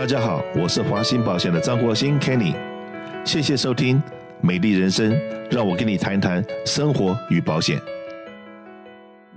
大家好，我是华兴保险的张国兴 Kenny，谢谢收听《美丽人生》，让我跟你谈谈生活与保险。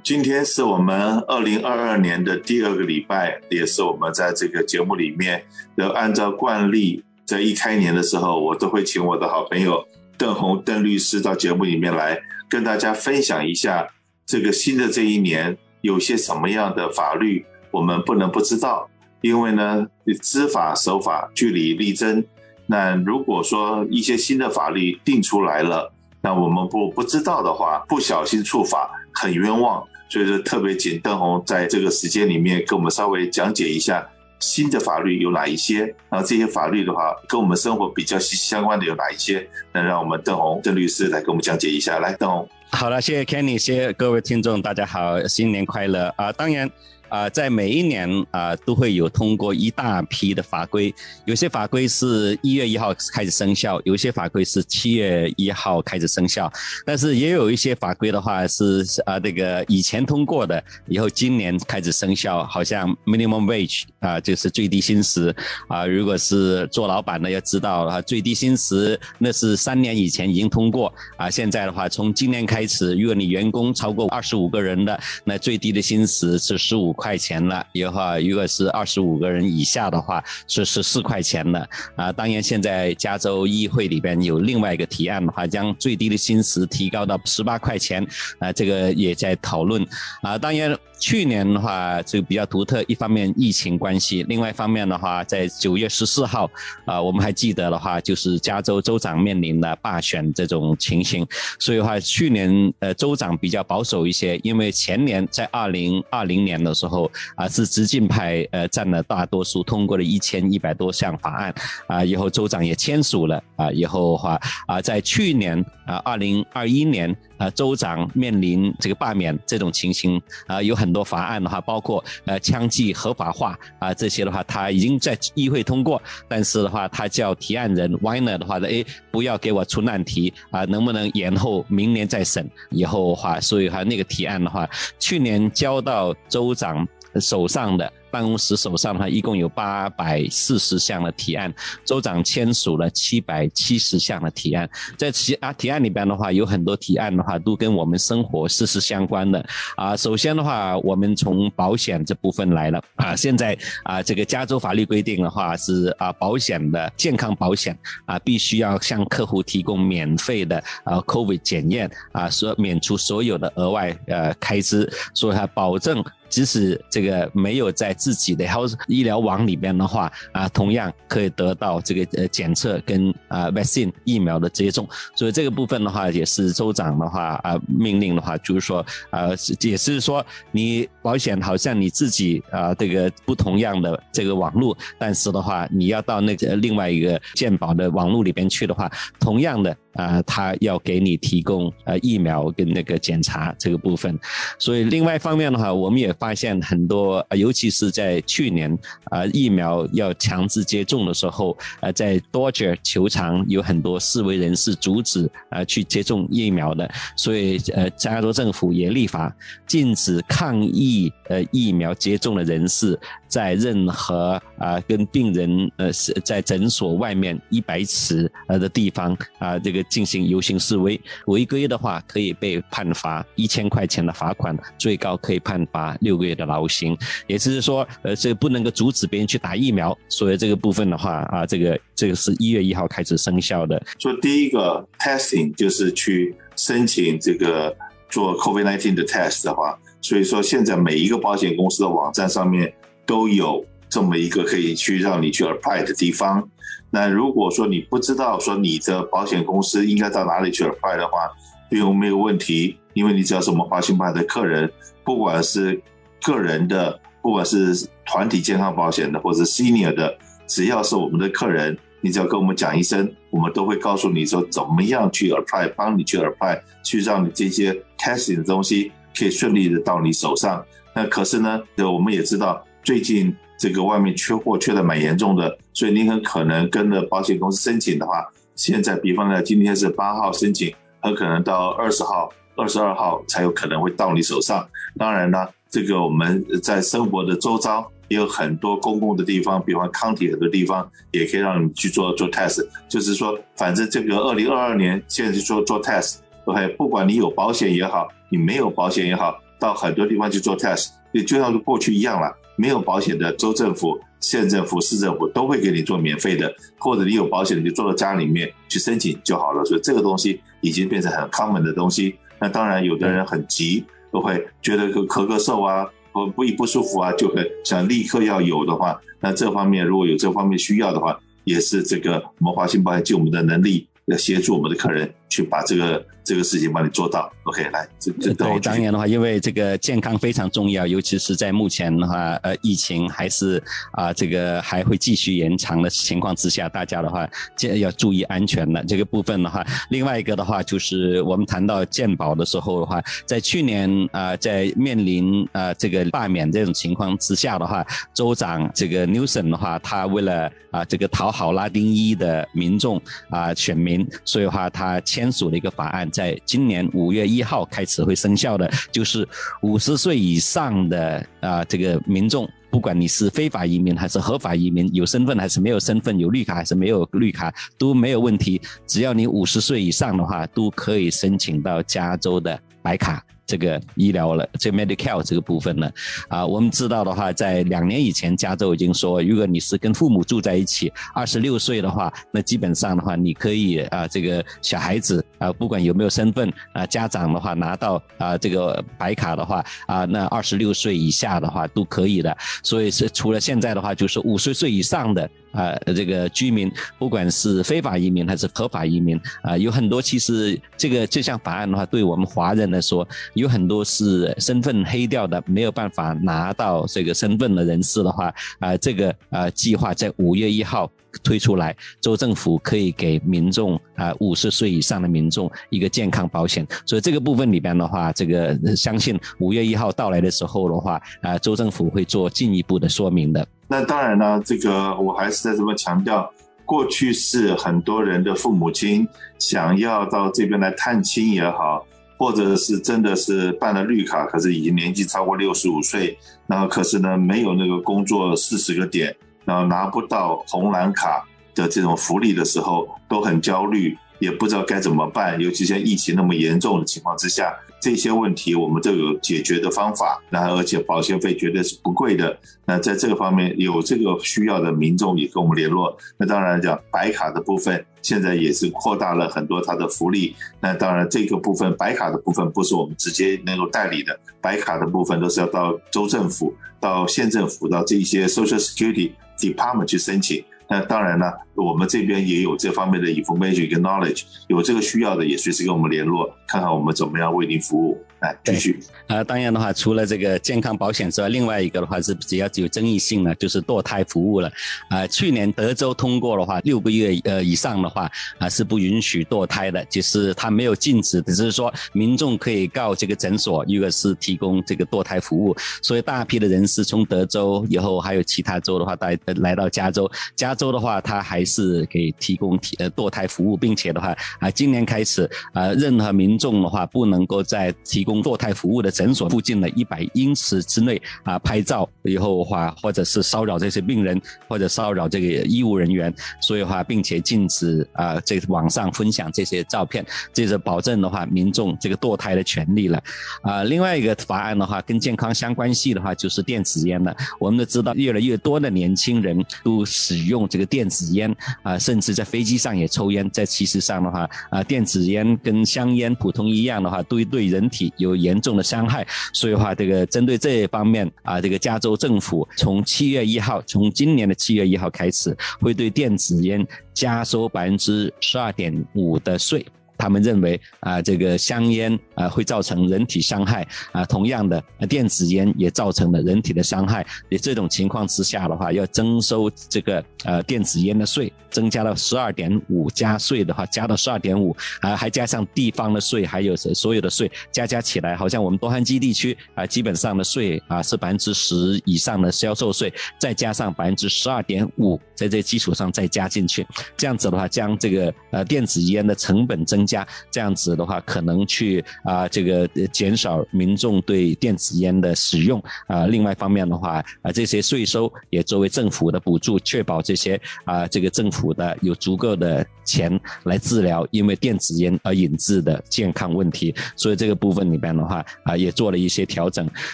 今天是我们二零二二年的第二个礼拜，也是我们在这个节目里面，要按照惯例，在一开年的时候，我都会请我的好朋友邓红邓律师到节目里面来，跟大家分享一下这个新的这一年有些什么样的法律我们不能不知道。因为呢，知法守法，据理力争。那如果说一些新的法律定出来了，那我们不不知道的话，不小心触法，很冤枉。所以说，特别请邓红在这个时间里面跟我们稍微讲解一下新的法律有哪一些，然后这些法律的话跟我们生活比较息息相关的有哪一些？那让我们邓红邓律师来跟我们讲解一下。来，邓红。好了，谢谢 Kenny，谢谢各位听众，大家好，新年快乐啊！当然。啊，在每一年啊，都会有通过一大批的法规，有些法规是一月一号开始生效，有些法规是七月一号开始生效，但是也有一些法规的话是啊，这个以前通过的，以后今年开始生效，好像 minimum wage 啊，就是最低薪时啊，如果是做老板的要知道啊，最低薪时那是三年以前已经通过啊，现在的话从今年开始，如果你员工超过二十五个人的，那最低的薪时是十五。块钱了，以后如果是二十五个人以下的话，是十四块钱了啊。当然，现在加州议会里边有另外一个提案的话，将最低的薪资提高到十八块钱啊，这个也在讨论啊。当然。去年的话就比较独特，一方面疫情关系，另外一方面的话，在九月十四号，啊，我们还记得的话，就是加州州长面临的罢选这种情形，所以的话，去年呃州长比较保守一些，因为前年在二零二零年的时候后啊，是直进派呃占了大多数，通过了一千一百多项法案，啊，以后州长也签署了，啊，以后的话啊，在去年啊二零二一年。呃，州长面临这个罢免这种情形啊，有很多法案的话，包括呃枪击合法化啊这些的话，他已经在议会通过，但是的话，他叫提案人 Weiner 的话呢，哎，不要给我出难题啊，能不能延后明年再审？以后的话，所以他那个提案的话，去年交到州长手上的。办公室手上的话，一共有八百四十项的提案，州长签署了七百七十项的提案。在提啊提案里边的话，有很多提案的话都跟我们生活息息相关的啊。首先的话，我们从保险这部分来了啊。现在啊，这个加州法律规定的话是啊，保险的健康保险啊，必须要向客户提供免费的啊 COVID 检验啊，说免除所有的额外呃开支，所以它保证。即使这个没有在自己的 health 医疗网里边的话，啊，同样可以得到这个呃检测跟啊 vaccine 疫苗的接种。所以这个部分的话，也是州长的话啊命令的话，就是说啊，也是说你保险好像你自己啊这个不同样的这个网络，但是的话你要到那个另外一个健保的网络里边去的话，同样的。啊，他要给你提供呃疫苗跟那个检查这个部分，所以另外一方面的话，我们也发现很多，尤其是在去年啊疫苗要强制接种的时候，呃，在多杰球场有很多示威人士阻止啊去接种疫苗的，所以呃加州政府也立法禁止抗议呃疫苗接种的人士在任何啊跟病人呃是在诊所外面一百尺呃的地方啊这个。进行游行示威，违规的话可以被判罚一千块钱的罚款，最高可以判罚六个月的牢刑。也就是说，呃，这不能够阻止别人去打疫苗。所以这个部分的话，啊，这个这个是一月一号开始生效的。说第一个 testing 就是去申请这个做 COVID-19 的 test 的话，所以说现在每一个保险公司的网站上面都有这么一个可以去让你去 apply 的地方。那如果说你不知道说你的保险公司应该到哪里去 apply 的话，不用没有问题，因为你只要是我们华兴派的客人，不管是个人的，不管是团体健康保险的，或者 senior 的，只要是我们的客人，你只要跟我们讲一声，我们都会告诉你说怎么样去 apply，帮你去 apply，去让你这些 testing 的东西可以顺利的到你手上。那可是呢，我们也知道最近。这个外面缺货缺的蛮严重的，所以你很可能跟着保险公司申请的话，现在比方呢，今天是八号申请，很可能到二十号、二十二号才有可能会到你手上。当然呢，这个我们在生活的周遭也有很多公共的地方，比方康体很多地方也可以让你去做做 test。就是说，反正这个二零二二年现在去做做 test，OK，不管你有保险也好，你没有保险也好，到很多地方去做 test，也就像是过去一样了。没有保险的州政府、县政府、市政府都会给你做免费的，或者你有保险，你就坐到家里面去申请就好了。所以这个东西已经变成很 common 的东西。那当然，有的人很急，都会觉得咳咳嗽啊，不不不舒服啊，就会想立刻要有的话，那这方面如果有这方面需要的话，也是这个我们华信保险尽我们的能力，要协助我们的客人去把这个。这个事情帮你做到，OK，来，这这对，当然的话，因为这个健康非常重要，尤其是在目前的话，呃，疫情还是啊，这个还会继续延长的情况之下，大家的话，这要注意安全的这个部分的话，另外一个的话，就是我们谈到健保的时候的话，在去年啊，在面临啊这个罢免这种情况之下的话，州长这个 Newsom 的话，他为了啊这个讨好拉丁裔的民众啊选民，所以的话他签签署的一个法案。在今年五月一号开始会生效的，就是五十岁以上的啊，这个民众，不管你是非法移民还是合法移民，有身份还是没有身份，有绿卡还是没有绿卡都没有问题，只要你五十岁以上的话，都可以申请到加州的白卡。这个医疗了，这 Medicare 这个部分呢，啊，我们知道的话，在两年以前，加州已经说，如果你是跟父母住在一起，二十六岁的话，那基本上的话，你可以啊，这个小孩子啊，不管有没有身份啊，家长的话拿到啊这个白卡的话啊，那二十六岁以下的话都可以的。所以是除了现在的话，就是五十岁以上的。啊，这个居民不管是非法移民还是合法移民啊，有很多其实这个这项法案的话，对我们华人来说，有很多是身份黑掉的，没有办法拿到这个身份的人士的话，啊，这个啊计划在五月一号推出来，州政府可以给民众啊五十岁以上的民众一个健康保险，所以这个部分里边的话，这个相信五月一号到来的时候的话，啊，州政府会做进一步的说明的。那当然呢，这个我还是在这么强调，过去是很多人的父母亲想要到这边来探亲也好，或者是真的是办了绿卡，可是已经年纪超过六十五岁，然后可是呢没有那个工作四十个点，然后拿不到红蓝卡的这种福利的时候，都很焦虑，也不知道该怎么办，尤其像疫情那么严重的情况之下。这些问题我们都有解决的方法，那而且保险费绝对是不贵的。那在这个方面有这个需要的民众也跟我们联络。那当然讲白卡的部分，现在也是扩大了很多它的福利。那当然这个部分白卡的部分不是我们直接能够代理的，白卡的部分都是要到州政府、到县政府、到这些 Social Security Department 去申请。那当然呢，我们这边也有这方面的 information 跟 knowledge，有这个需要的也随时跟我们联络，看看我们怎么样为您服务。来继续啊，当然的话，除了这个健康保险之外，另外一个的话是比较有争议性的，就是堕胎服务了。啊，去年德州通过的话，六个月呃以上的话啊是不允许堕胎的，就是它没有禁止，只是说民众可以告这个诊所，如果是提供这个堕胎服务。所以大批的人士从德州以后还有其他州的话，来来到加州，加州的话它还是给提供提呃堕胎服务，并且的话啊，今年开始啊，任何民众的话不能够再提供。供堕胎服务的诊所附近的一百英尺之内啊，拍照以后的话，或者是骚扰这些病人，或者骚扰这个医务人员，所以的话，并且禁止啊，这网上分享这些照片，这是保证的话，民众这个堕胎的权利了。啊，另外一个法案的话，跟健康相关系的话，就是电子烟了。我们都知道，越来越多的年轻人都使用这个电子烟啊，甚至在飞机上也抽烟。在其实上的话，啊，电子烟跟香烟普通一样的话，对对人体。有严重的伤害，所以话这个针对这一方面啊，这个加州政府从七月一号，从今年的七月一号开始，会对电子烟加收百分之十二点五的税。他们认为啊，这个香烟啊会造成人体伤害啊，同样的电子烟也造成了人体的伤害。在这种情况之下的话，要征收这个呃电子烟的税，增加了十二点五加税的话，加到十二点五啊，还加上地方的税，还有所有的税，加加起来，好像我们多汉基地区啊，基本上的税啊是百分之十以上的销售税，再加上百分之十二点五，在这基础上再加进去，这样子的话，将这个呃电子烟的成本增加。加，这样子的话可能去啊这个减少民众对电子烟的使用啊。另外一方面的话啊，这些税收也作为政府的补助，确保这些啊这个政府的有足够的钱来治疗因为电子烟而引致的健康问题。所以这个部分里边的话啊，也做了一些调整。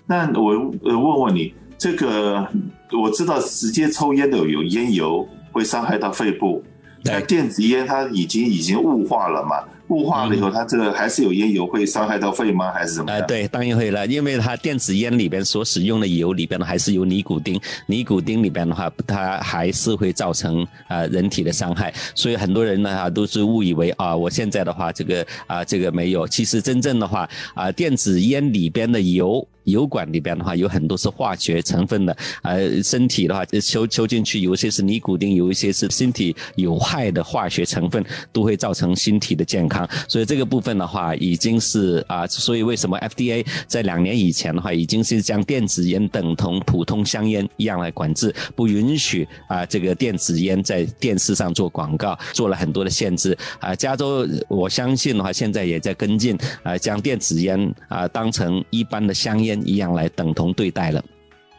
那我呃问问你，这个我知道直接抽烟的有烟油会伤害到肺部。那电子烟它已经已经雾化了嘛？雾化了以后，它这个还是有烟油会伤害到肺吗？还是什么？呃，对，当然会了，因为它电子烟里边所使用的油里边呢，还是有尼古丁，尼古丁里边的话，它还是会造成啊人体的伤害。所以很多人呢啊都是误以为啊，我现在的话这个啊这个没有，其实真正的话啊电子烟里边的油。油管里边的话有很多是化学成分的，呃，身体的话抽抽进去，有一些是尼古丁，有一些是身体有害的化学成分，都会造成身体的健康。所以这个部分的话，已经是啊，所以为什么 FDA 在两年以前的话，已经是将电子烟等同普通香烟一样来管制，不允许啊这个电子烟在电视上做广告，做了很多的限制。啊，加州我相信的话，现在也在跟进，啊，将电子烟啊当成一般的香烟。一样来等同对待了，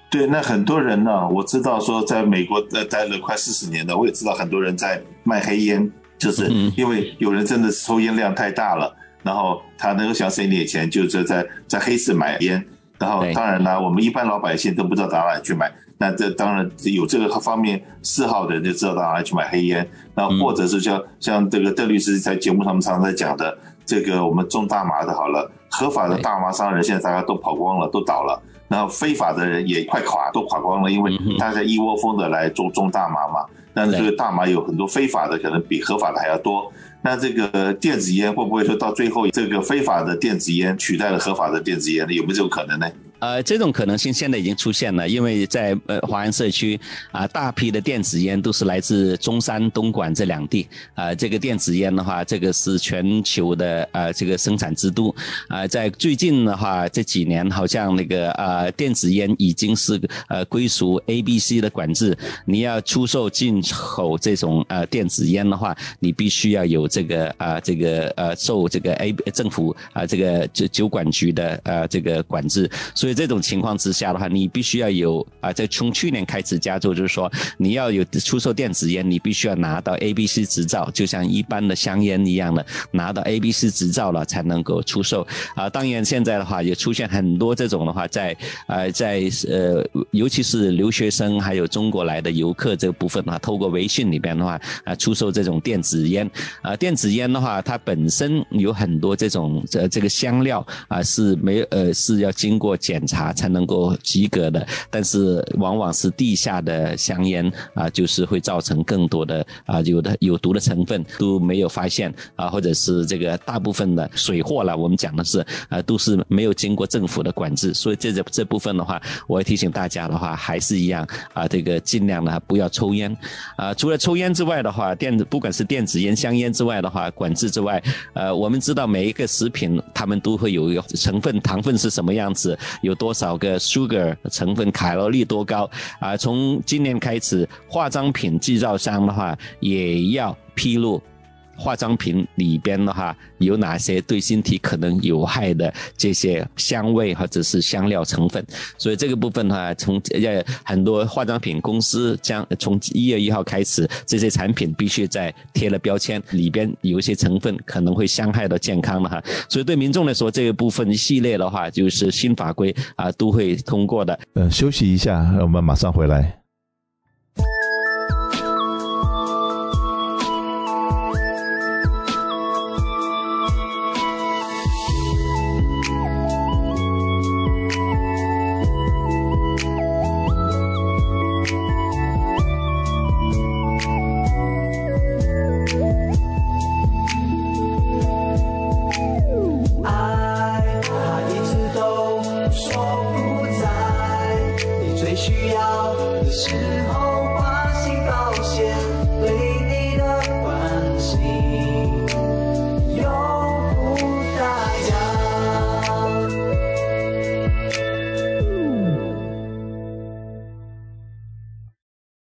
对，那很多人呢，我知道说在美国待待了快四十年了，我也知道很多人在卖黑烟，就是因为有人真的抽烟量太大了，然后他能够想省一点钱，就是在在黑市买烟，然后当然呢，我们一般老百姓都不知道到哪里去买，那这当然有这个方面嗜好的人就知道到哪里去买黑烟，那或者是像像这个邓律师在节目上面常常在讲的。这个我们种大麻的，好了，合法的大麻商人现在大家都跑光了，都倒了，然后非法的人也快垮，都垮光了，因为大家一窝蜂的来种种大麻嘛。但是这个大麻有很多非法的，可能比合法的还要多。那这个电子烟会不会说到最后，这个非法的电子烟取代了合法的电子烟呢？有没有这种可能呢？呃，这种可能性现在已经出现了，因为在呃华安社区啊，大批的电子烟都是来自中山、东莞这两地啊。这个电子烟的话，这个是全球的呃这个生产之都啊。在最近的话，这几年好像那个呃电子烟已经是呃归属 A、B、C 的管制。你要出售进口这种呃电子烟的话，你必须要有这个啊这个呃受这个 A 政府啊这个酒酒管局的呃这个管制，所以。在这种情况之下的话，你必须要有啊，在从去年开始加州就是说，你要有出售电子烟，你必须要拿到 A、B、C 执照，就像一般的香烟一样的，拿到 A、B、C 执照了才能够出售。啊，当然现在的话也出现很多这种的话，在呃在呃，尤其是留学生还有中国来的游客这个部分的话，透过微信里边的话啊，出售这种电子烟。啊，电子烟的话，它本身有很多这种这这个香料啊，是没呃是要经过检。检查才能够及格的，但是往往是地下的香烟啊，就是会造成更多的啊有的有毒的成分都没有发现啊，或者是这个大部分的水货了，我们讲的是啊都是没有经过政府的管制，所以这这这部分的话，我要提醒大家的话，还是一样啊，这个尽量呢不要抽烟啊。除了抽烟之外的话，电子不管是电子烟、香烟之外的话，管制之外，呃，我们知道每一个食品他们都会有一个成分，糖分是什么样子。有多少个 sugar 成分，卡路里多高啊？从今年开始，化妆品制造商的话也要披露。化妆品里边的话，有哪些对身体可能有害的这些香味或者是香料成分？所以这个部分的话，从呃很多化妆品公司将从一月一号开始，这些产品必须在贴了标签，里边有一些成分可能会伤害到健康的哈。所以对民众来说，这个部分系列的话，就是新法规啊都会通过的。嗯，休息一下，我们马上回来。